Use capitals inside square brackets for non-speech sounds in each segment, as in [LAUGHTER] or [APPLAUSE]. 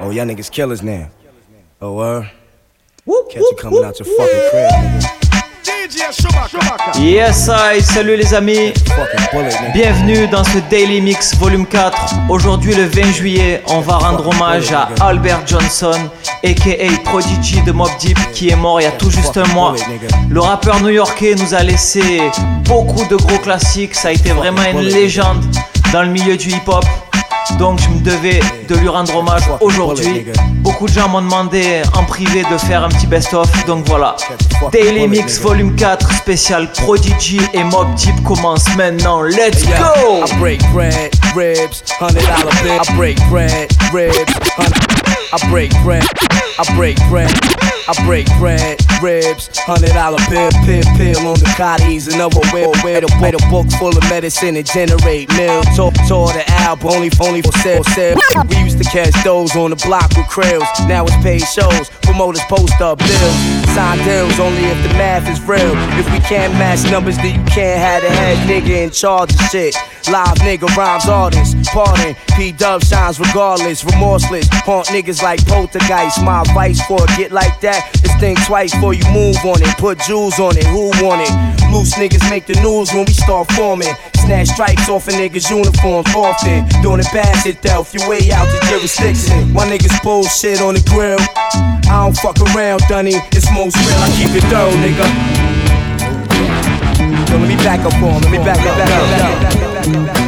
Oh, y'all niggas killers now. Oh, uh. Catch you coming out your fucking crib, nigga. Yes, I, salut les amis. Bienvenue dans ce Daily Mix Volume 4. Aujourd'hui, le 20 juillet, on va rendre hommage à Albert Johnson, aka Prodigy de Mob Deep, qui est mort il y a tout juste un mois. Le rappeur new-yorkais nous a laissé beaucoup de gros classiques. Ça a été vraiment une légende dans le milieu du hip-hop. Donc je me devais de lui rendre hommage aujourd'hui. Beaucoup de gens m'ont demandé en privé de faire un petit best-of. Donc voilà. Daily Mix Volume 4 spécial Prodigy et Mob Deep commence maintenant. Let's go! I break bread, ribs, hundred dollar bill. I break bread, ribs, I break bread, I break bread. I break bread, ribs, hundred dollar bill, pill, pill on the cotties, another way, way to wait a book full of medicine and generate milk. Tour, tour the album, only, only for sale, sale. We used to catch those on the block with krills. Now it's paid shows, promoters post up bills. Sign deals only if the math is real. If we can't match numbers, then you can't have the head nigga in charge of shit. Live nigga rhymes artists, pardon. P Dub shines regardless, remorseless. Haunt niggas like poltergeist. My advice for a get like that is think twice before you move on it. Put jewels on it, who want it? Loose niggas make the news when we start forming. Snatch stripes off a nigga's uniform often. Doing it past itself, you way out the jurisdiction. My niggas bullshit on the grill. I don't fuck around, Dunny. It's most real, I keep it thorough, nigga. Let me back up on, let me back up, back up, back up, back up, back up. Ashes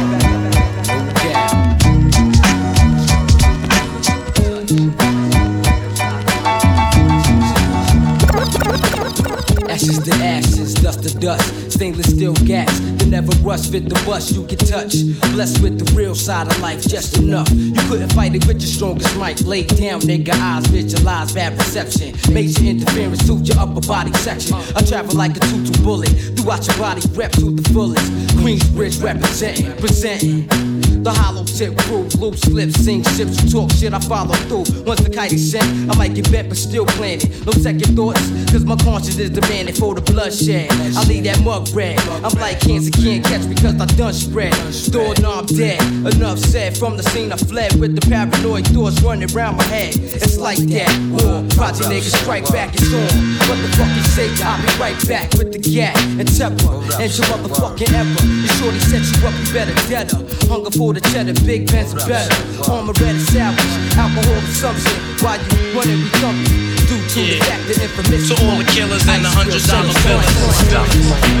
ashes, dust stainless steel gas. The never rust, fit the bus you can touch. Blessed with the real side of life, just enough. You couldn't fight it with your strongest might. Lay down, nigga, eyes visualize bad reception. Major interference to your upper body section. I travel like a tutu bullet throughout your body, rep to the fullest. Queensbridge representing, presenting. The hollow tip crew, loose lips, sing ships, you talk shit, I follow through. Once the kite is sent, I might get bent, but still planning. No second thoughts, cause my conscience is demanding for the bloodshed. I leave that mug red. I'm like cancer, can't catch because I done spread. Door knob dead. Enough said from the scene I fled with the paranoid thoughts running around my head. It's like that. War, project niggas strike back, it's on. What the fuck you say? I'll be right back with the gat and temper. And your motherfucking ever. You shorty set you up, you better get deader. Hunger for the cheddar, big pants are better. Armor red and savage, alcohol consumption. While you running, we coming. Due to the Yeah. fact that information. To all the killers and the hundred dollar Yeah.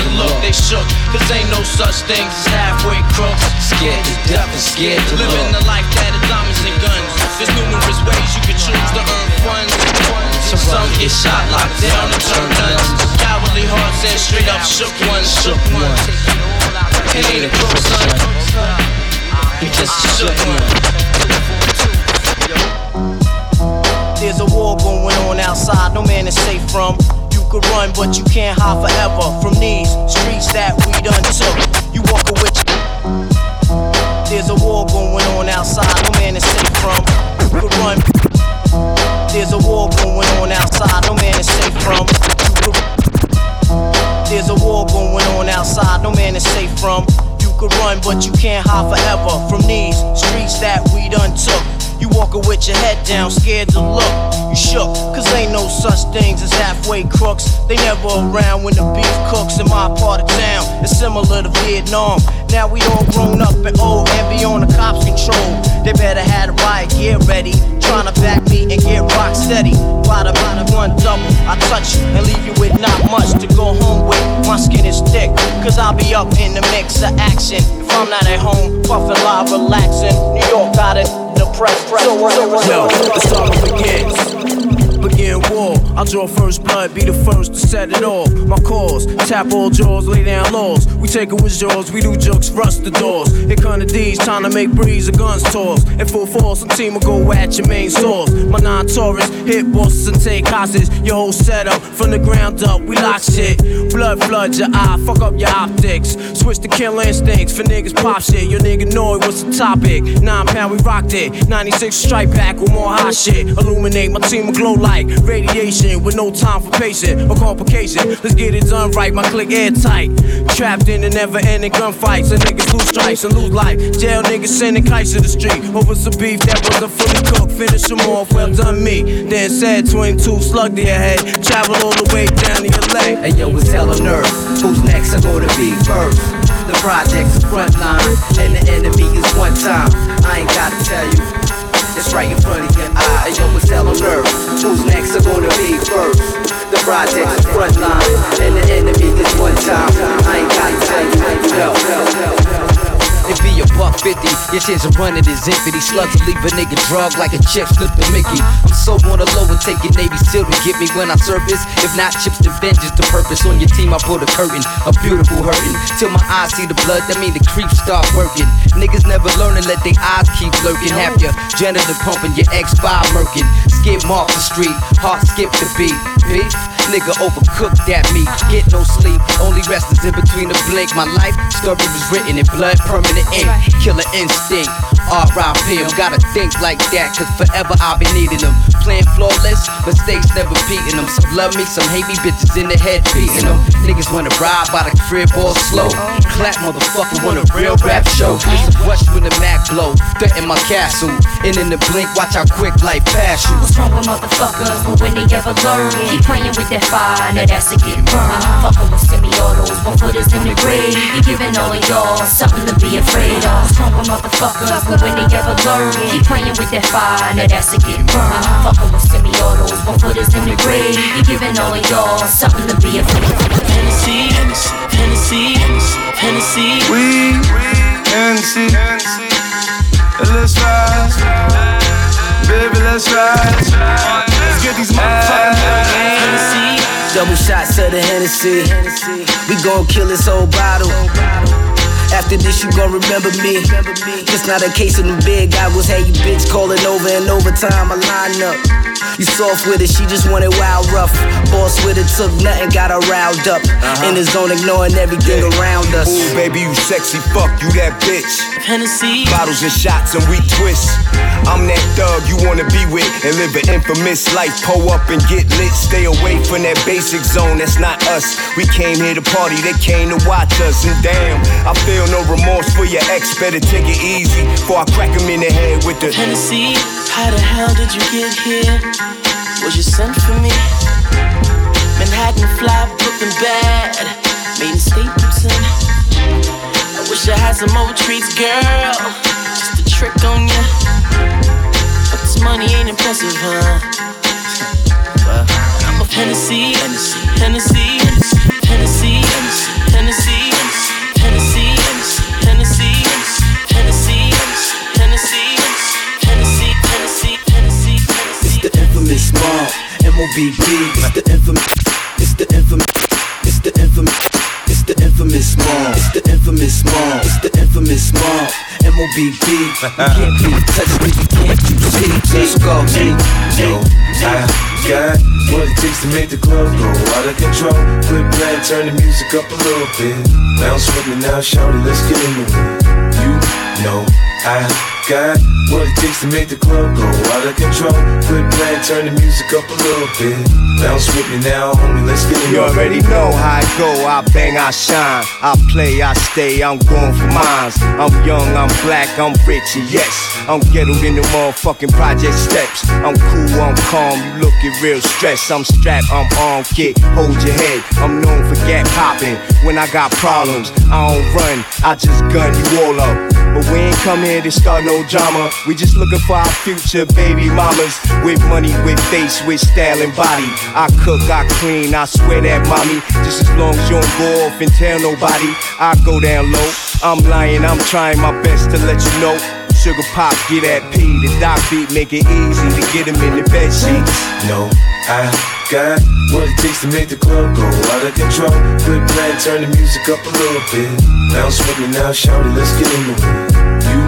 to look. They shook. Cause ain't no such things as halfway crooks. Scared to death and scared to Living the life that that is diamonds and guns. There's numerous ways you can choose to earn funds. Some get shot, locked down, and turn guns. Cowardly hearts and straight up shook ones. Shook ones. It ain't a crook, son. You just a shook one. There's a war going on outside, no man is safe from. Could run, but you can't hide forever from these streets that we done took. You walk with There's a war going on outside, no man is safe from. You could run. There's a war going on outside, no man is safe from. There's a war going on outside, no man is safe from. Could run, but you can't hide forever from these streets that we done took. You walking with your head down, scared to look. You shook, cause ain't no such things as halfway crooks. They never around when the beef cooks in my part of town. It's similar to Vietnam. Now we all grown up and old and be on the cops' control. They better have the riot gear ready. Trying to back me and get rock steady. By the one double, I touch and leave you with not much to go home with. My skin is thick, cause I'll be up in the mix of action. If I'm not at home, puffin' live, relaxing. New York got it press, press, so, so, so, Yo, the summer begins. War. I'll draw first blood, be the first to set it off. My cause, tap all jaws, lay down laws. We take it with jaws, we do jokes, rust the doors. Come the D's, time to make breeze, the guns toss. In full force, some team will go at your main source. My non Taurus, hit bosses and take hostages. Your whole setup, from the ground up, we lock shit. Blood floods your eye, fuck up your optics. Switch to kill instincts for niggas pop shit. Your nigga know it, what's the topic? Nine pound, we rocked it. 96 strike back with more hot shit. Illuminate, my team will glow like radiation with no time for patient or complication. Let's get it done right, my click airtight. Trapped in the never ending gunfights, and niggas lose stripes and lose life. Jail niggas sending kites to the street over some beef that wasn't fully cooked. Finish them off, well done me. Then said 22 slug to your head. Travel all the way down to LA. Hey yo, it's hell on earth. Who's next? I'm gonna be first. The project's front line, and the enemy is one time. I ain't gotta tell you. It's right in front of your eye. Yo, it's hell on earth. Who's next are gonna be first? The project's front line, and the enemy is one time. I ain't gotta tell. It be a buck fifty. Your chance of running is infinity. Slugs will leave a nigga drug like a chick slip the Mickey. I'm so on the low and taking Navy SEAL to get me when I surface. If not chips, then vengeance the purpose. On your team, I pull the curtain, a beautiful hurting. Till my eyes see the blood, that mean the creeps start working. Niggas never learning, let their eyes keep lurking. Have your janitor pumping, your X5 murking. Skip off the street, heart skip the beat. Beef, nigga overcooked at me. Get no sleep, only rest is in between the blink. My life story was written in blood, permanent ink, killer instinct. R.I.P. I'm gotta think like that, cause forever I'll be needing them. Playing flawless, mistakes never beating them. Some love me, some hate me, bitches in the head beating them. Niggas wanna ride by the crib all slow. Clap motherfucker want a real rap show. Watch when the Mac blow. Threaten my castle, and in the blink, watch how quick life pass you. What's wrong with motherfuckers? But when they ever learn, keep playing with that fire, now that's a get burned. Fucking with semi-autos, one footers in the grave. You giving all of y'all something to be afraid of. Stronger motherfuckers, but when they ever learn, keep playing with that fire, now that's a get burned. Fucking with semi-autos, one footers in the grave. You giving all of y'all something to be afraid of. Hennessy, Hennessy, Hennessy, we, Hennessy, let's baby, let's rise. Let's get these motherfuckers. Hennessy. Double shots of the Hennessy. We gon' kill this whole bottle. After this, you gon' remember me. Just not a case of them big goggles. Hey, you bitch calling over and over time. I line up. You soft with it, she just wanted wild rough. Boss with it, took nothing, got her riled up. Uh-huh. In the zone, ignoring everything around us. Ooh, baby, you sexy, fuck you that bitch. Hennessy. Bottles and shots and we twist. I'm that thug you wanna be with and live an infamous life. Pull up and get lit. Stay away from that basic zone, that's not us. We came here to party, they came to watch us. And damn, I feel no remorse for your ex. Better take it easy before I crack him in the head with the Hennessy. How the hell did you get here? Was you sent for me? Manhattan fly, Brooklyn bad, made in Stapleton. I wish I had some old treats, girl. Just a trick on ya. But this money ain't impressive, huh? [LAUGHS] Well, I'm a Hennessy, Hennessy, Hennessy, M-O-B-B. It's the infamous, it's the infamous, it's the infamous, it's the infamous mob. It's the infamous mob. It's the infamous mob. M-O-B-B. You can't be touched, you can't you see. Let's go. Yo, I, takes to make the club go out of control. Quit playing, turn the music up a little bit. Bounce with me now, shout it, let's get into it. You know I got what it takes to make the club go out of control. Quit playing, turn the music up a little bit. Bounce with me now, homie, let's get it. You already know how I go, I bang, I shine. I play, I stay, I'm going for mines. I'm young, I'm black, I'm rich, and yes. I'm ghettoed in the motherfucking project steps. I'm cool, I'm calm, you looking real stressed. I'm strapped, I'm on kick, hold your head. I'm known for gap popping. When I got problems, I don't run, I just gun you all up. But we ain't come here to start no drama. We just looking for our future baby mamas. With money, with face, with style and body. I cook, I clean, I swear that mommy. Just as long as you don't go off and tell nobody, I go down low. I'm lying, I'm trying my best to let you know. Sugar pop, get that P. The doc beat make it easy to get him in the bed sheets. No, I got what it takes to make the club go out of control. Quit playing, turn the music up a little bit. Bounce with me now, shout it, let's get in the it. You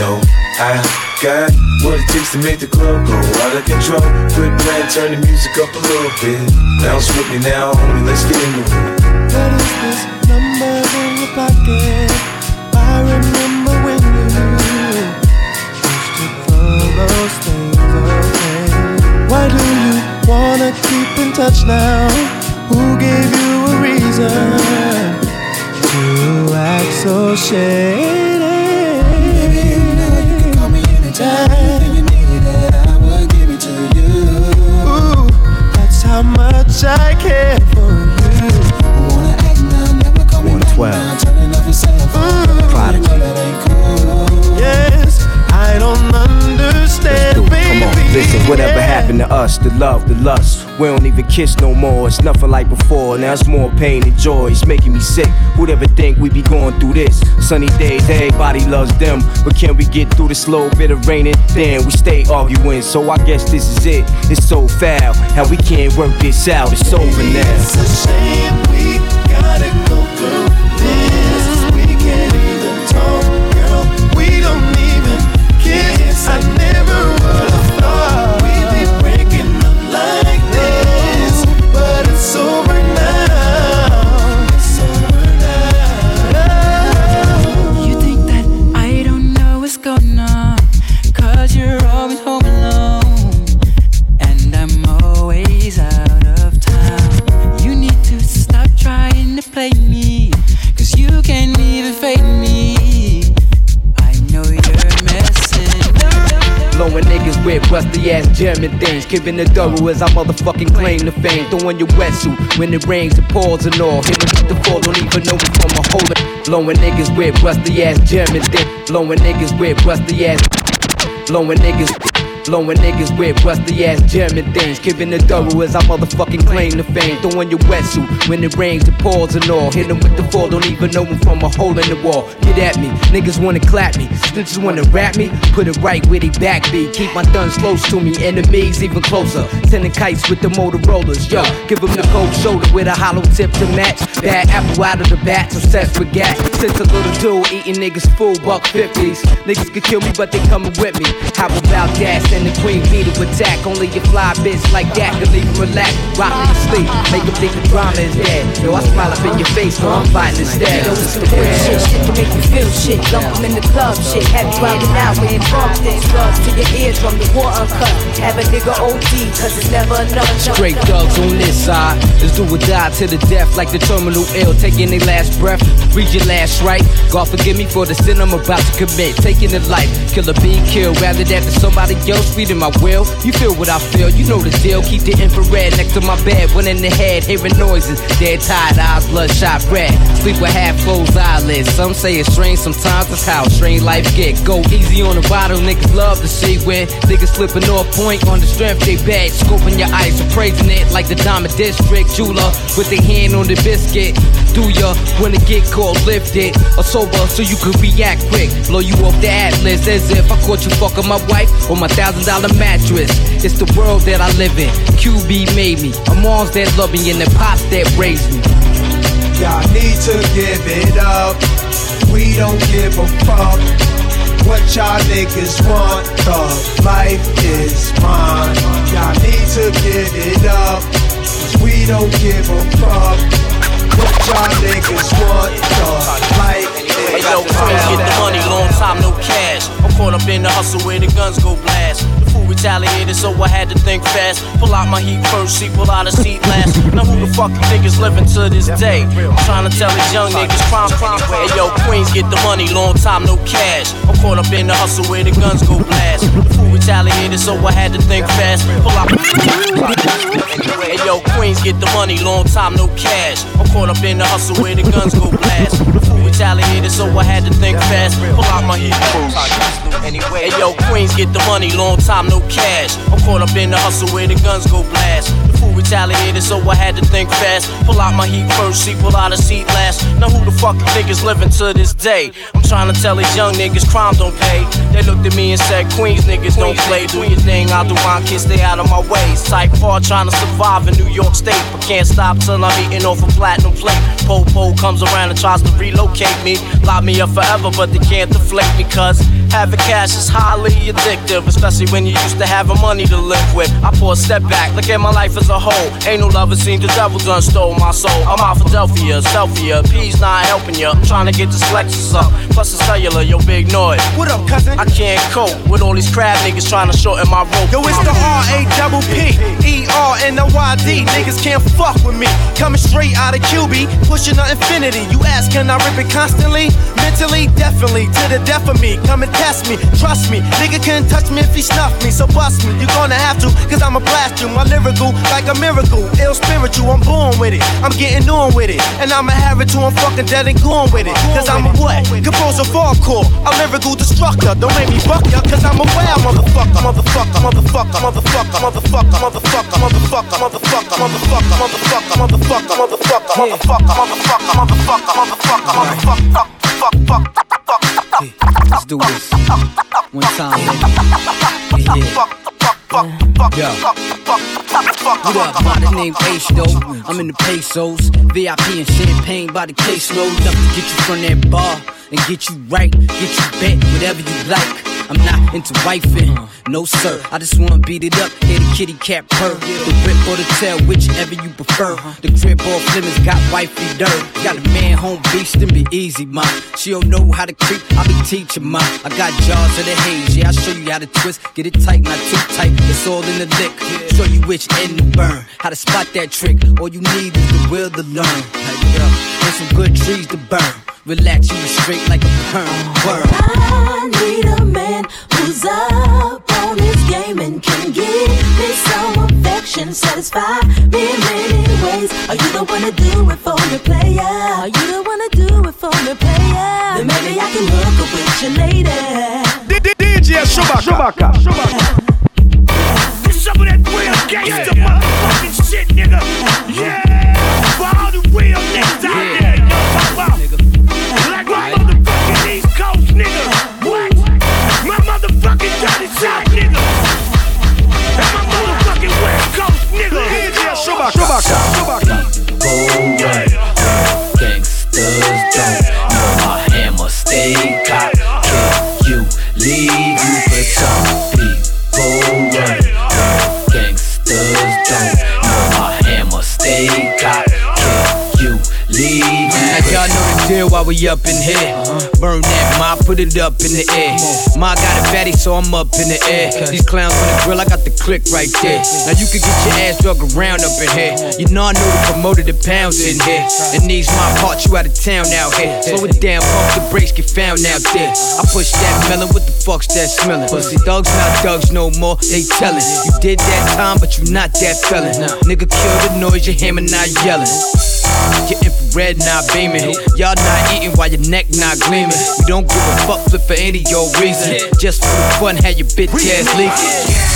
know I got what it takes to make the club go out of control. Quit playing, turn the music up a little bit. Bounce with me now, homie, let's get into it. What is this number in your pocket? I remember when you used to throw those things away. Why do you wanna keep in touch now? Who gave you a reason to act so shady? We don't even kiss no more, it's nothing like before. Now it's more pain and joy, it's making me sick. Who'd ever think we'd be going through this? Sunny days, everybody loves them. But can we get through this little bit of raining? Then we stay arguing, so I guess this is it. It's so foul, how we can't work this out, it's over now. It's a shame we gotta go with rusty ass German things. Keeping the thorough as I motherfucking claim the fame. Throwing your wetsuit when it rains and pours and all. Hitting the fall, don't even know me from a hole. Blowing niggas with rusty ass German things. Blowing niggas with rusty ass. Blowing niggas. Blowing niggas with rusty ass German things. Keeping the thorough as I motherfucking claim the fame. Throwing your wetsuit when it rains and pours and all. Hit 'em with the fall, don't even know me from a hole in the wall. Get at me, niggas wanna clap me. Snitches wanna rap me, put it right where they back be. Keep my guns close to me, enemies even closer. Sending kites with the Motorola's, yo. Give 'em the cold shoulder with a hollow tip to match. Bad apple out of the bat, obsessed with gas. Since a little dude eating niggas full buck 50s. Niggas could kill me, but they coming with me. How about that? Send the queen bee to attack. Only a fly bitch like that can leave 'em relax. Rock me to sleep, make 'em think the drama is dead. Yo, I smile up in your face, so I'm fighting instead. Yo, it's the real shit, shit to make you feel shit. Dump in the club, shit. Have you riding out with bump this. Drugs to your ears from the water uncut. Have a nigga OD, cause it's never enough. Straight thugs on this side. Let's do or die to the death, like the terminal ill. Taking their last breath, read your last right. God forgive me for the sin I'm about to commit. Taking a life, kill a being killed. Rather that than somebody else feeding my will. You feel what I feel, you know the deal. Keep the infrared next to my bed, one in the head, hearing noises. Dead tired eyes, bloodshot red. Sleep with half closed eyelids. Some say it's strange, sometimes that's how strange life get. Go easy on the bottle, niggas love to see when niggas slipping off point on the strength they bad. Scoping your eyes, appraising it like the Diamond District jeweler with their hand on the biscuit. Do ya wanna get caught lifted or sober so you can react quick? Blow you off the atlas as if I caught you fucking my wife on my thousand dollar mattress. It's the world that I live in. QB made me. A moms that love me and the pops that raised me. Y'all need to give it up. We don't give a fuck. What y'all niggas want, the life is mine. Y'all need to give it up. We don't give a fuck it's what up in the hustle where the guns go blast. The fool retaliated, so I had to think fast. Pull out my heat first, see, pull out a seat last. Now who the fuck you niggas living to this day? I'm trying to tell these young niggas crime, crime. Hey yo, Queens get the money, long time no cash. I'm caught up in the hustle where the guns go blast. The fool retaliated, so I had to think fast. Pull out. Hey yo, Queens get the money, long time no cash. I'm caught up in the hustle where the guns go blast. The retaliated, so I had to think fast. Pull out my heat Hey yo, Queens get the money, long time no cash. I'm caught up in the hustle where the guns go blast. Fool retaliated, so I had to think fast. Pull out my heat first, see, pull out a seat last. Now who the fuck you niggas living to this day? I'm trying to tell these young niggas crime don't pay. They looked at me and said, Queens niggas don't play. Do your thing, I'll do mine, kids stay out of my way. Type hard trying to survive in New York State, but can't stop till I'm eating off a platinum plate. Po-po comes around and tries to relocate me. Lock me up forever, but they can't deflate me, cause having cash is highly addictive, especially when you used to have having money to live with. I pull a step back, look at my life as a whole. Ain't no lover seen the devil done stole my soul. I'm out Philadelphia, Selfia, P's not helping ya. I'm trying to get this Lexus up, plus the cellular, yo, big noise. What up, cousin? I can't cope with all these crab niggas trying to shorten my rope. Yo, it's the R A double P E R N O Y D. Niggas can't fuck with me. Coming straight out of QB, pushing the infinity. You ask, can I rip it constantly? Mentally, definitely, to the death of me. Come and test me, trust me. Nigga can't touch me if he snuff me, so bust me. You gonna have to, cause I'ma blast you. My lyrical, like a miracle. Ill spiritual, I'm born with it. I'm getting on with it. And I'ma have it till I'm fucking dead and gone with it. Cause I'm a what? Composer hardcore. A lyrical destructor. Don't make me buck ya, cause I'm a wild motherfucker, motherfucker, motherfucker, motherfucker, motherfucker, motherfucker, motherfucker, motherfucker, motherfucker, motherfucker, motherfucker, motherfucker, motherfucker, motherfucker, motherfucker, fuck, fuck, fuck, fuck. Let's do this. One time, baby. Yeah. Yo. What up, by the name though? I'm in the pesos, VIP and champagne by the caseload. Enough to get you from that bar and get you right, get you back, whatever you like. I'm not into wifing, no sir. I just wanna beat it up, hit a kitty cat purr. The whip or the tail, whichever you prefer. The crib off limits got wifey dirt. Got a man home beast and be easy, ma. She don't know how to creep, I be teaching, ma. I got jaws of the haze, yeah, I'll show you how to twist. Get it tight, not too tight, it's all in the lick. Show you which end to burn, how to spot that trick. All you need is the will to learn. And some good trees to burn. Relax, you straight like a perm. Word. I need a who's up on his game and can give me some affection, satisfy me in many ways. Are you the one to do it for me, player? Are you the one to do it for me, player? Then maybe I can hook up with you later. DJ Shubaka. Some we up in here. Burn that mop, put it up in the air. Ma got a fatty, so I'm up in the air. These clowns on the grill, I got the click right there. Now you can get your ass drug around up in here. You know I know the promoter, the pounds in here. And these my parts, you out of town out here. Slow it down, pump the brakes, get found out there. I push that melon, what the fuck's that smelling? Pussy thugs not thugs no more, they tellin'. You did that time, but you not that felon. Nigga kill the noise, your hammer not yelling. Your infrared not beaming. Y'all not eating while your neck not gleaming. We don't give a fuck flip for any your reason. Just for the fun, have your bitch ass leaking.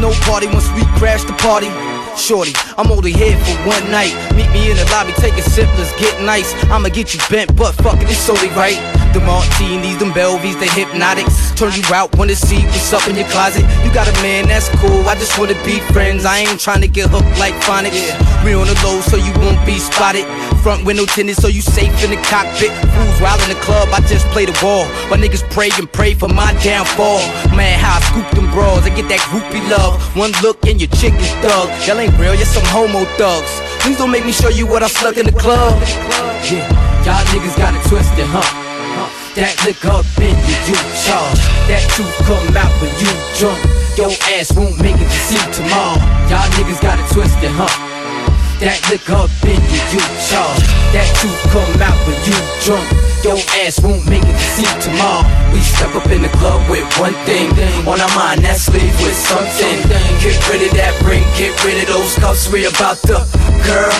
No party once we crash the party. Shorty, I'm only here for one night. Meet me in the lobby, take a sip, let's get nice. I'ma get you bent, but fuck it, it's only right. The martinis, them Belvies, the hypnotics. Turn you out, wanna see what's up in your closet. You got a man, that's cool. I just wanna be friends. I ain't trying to get hooked like phonics. We on the low, so you won't be spotted. Front window tinted, so you safe in the cockpit. Fools wild in the club, I just play the ball. My niggas pray and pray for my downfall. Man, how I scoop them bras, I get that groupie love. One look and your chick is thug. Y'all ain't real, you're some homo thugs. Please don't make me show you what I sluck in the club. Yeah, y'all niggas got it twisted, huh? That lick up in you, you charge. That truth come out when you drunk. Your ass won't make it to see tomorrow. Y'all niggas got it twisted, huh? That lick up in you, you charge. That truth come out when you drunk. Your ass won't make it to see tomorrow. We step up in the club with one thing on our mind. That's leave with something. Get rid of that ring, get rid of those cuffs. We about to, girl.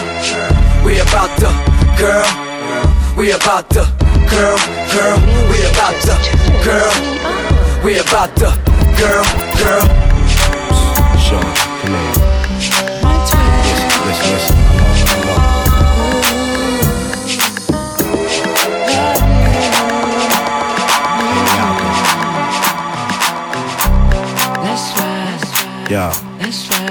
We about to, girl. We about to, girl, girl. We about to, girl. We about to, girl, girl. Sean, Yeah.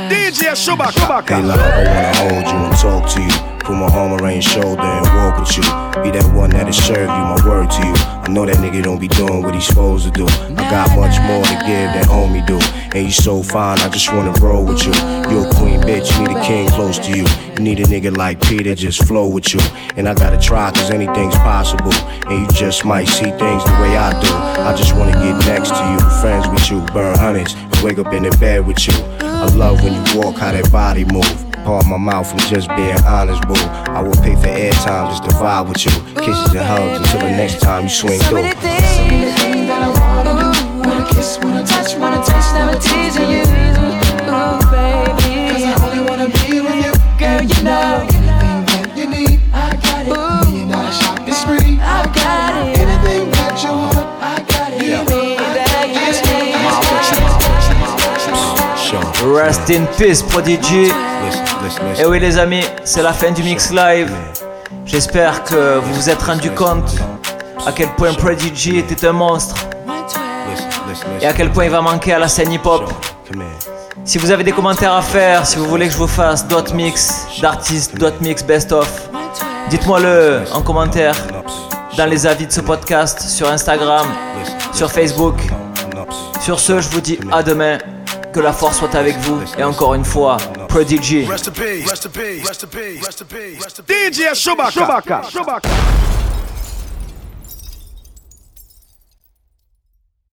DJ Shubaka. Hey love, I wanna hold you and talk to you. Put my arm around your shoulder and walk with you. Be that one that'll serve you, my word to you. I know that nigga don't be doing what he's supposed to do. I got much more to give than homie do. And you so fine, I just wanna roll with you. You a queen bitch, you need a king close to you. You need a nigga like Peter, just flow with you. And I gotta try, cause anything's possible. And you just might see things the way I do. I just wanna get next to you, friends with you, burn hundreds, wake up in the bed with you. I love when you walk, how that body move. Part my mouth from just being honest, boo. I will pay for airtime just to vibe with you. Kisses and hugs until the next time you swing Rest in peace, Prodigy. Et oui, les amis, c'est la fin du mix live. J'espère que vous vous êtes rendu compte à quel point Prodigy était un monstre et à quel point il va manquer à la scène hip-hop. Si vous avez des commentaires à faire, si vous voulez que je vous fasse d'autres mix d'artistes, d'autres mix best-of, dites-moi le en commentaire dans les avis de ce podcast sur Instagram, sur Facebook. Sur ce, je vous dis à demain. Que la force soit avec vous. Et encore une fois, Prodigy. Rest in peace. Rest in peace. Rest in peace. Rest in peace. DJ Shubaka. Shubaka.